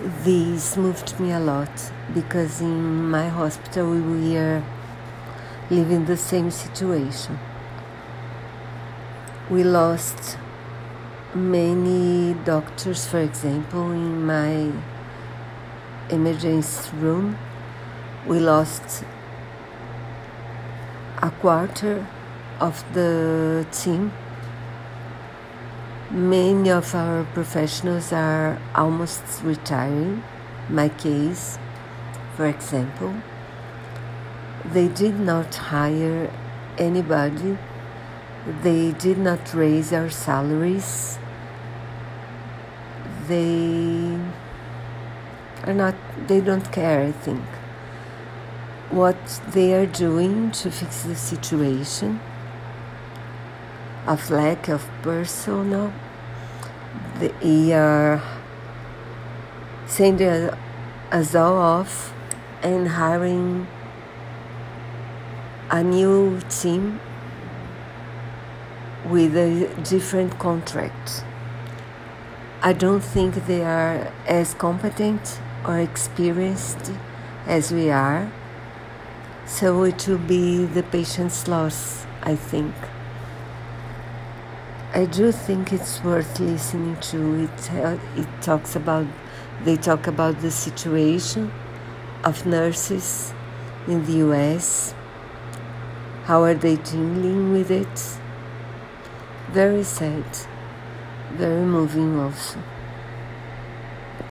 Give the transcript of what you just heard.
This moved me a lot because in my hospital we were living the same situation. We lost many doctors, for example, in my emergency room. We lost a quarter of the team. Many of our professionals are almost retiring. My case, for example, they did not hire anybody, they did not raise our salaries, they are not, they don't care, I think. What they are doing to fix the situation of lack of personnel. They are uh, sending us all off and hiring a new team with a different contract. I don't think they are as competent or experienced as we are so it will be the patient's loss, I think. I do think it's worth listening to. It, uh, it talks about, they talk about the situation of nurses in the US. How are they dealing with it? Very sad, very moving also.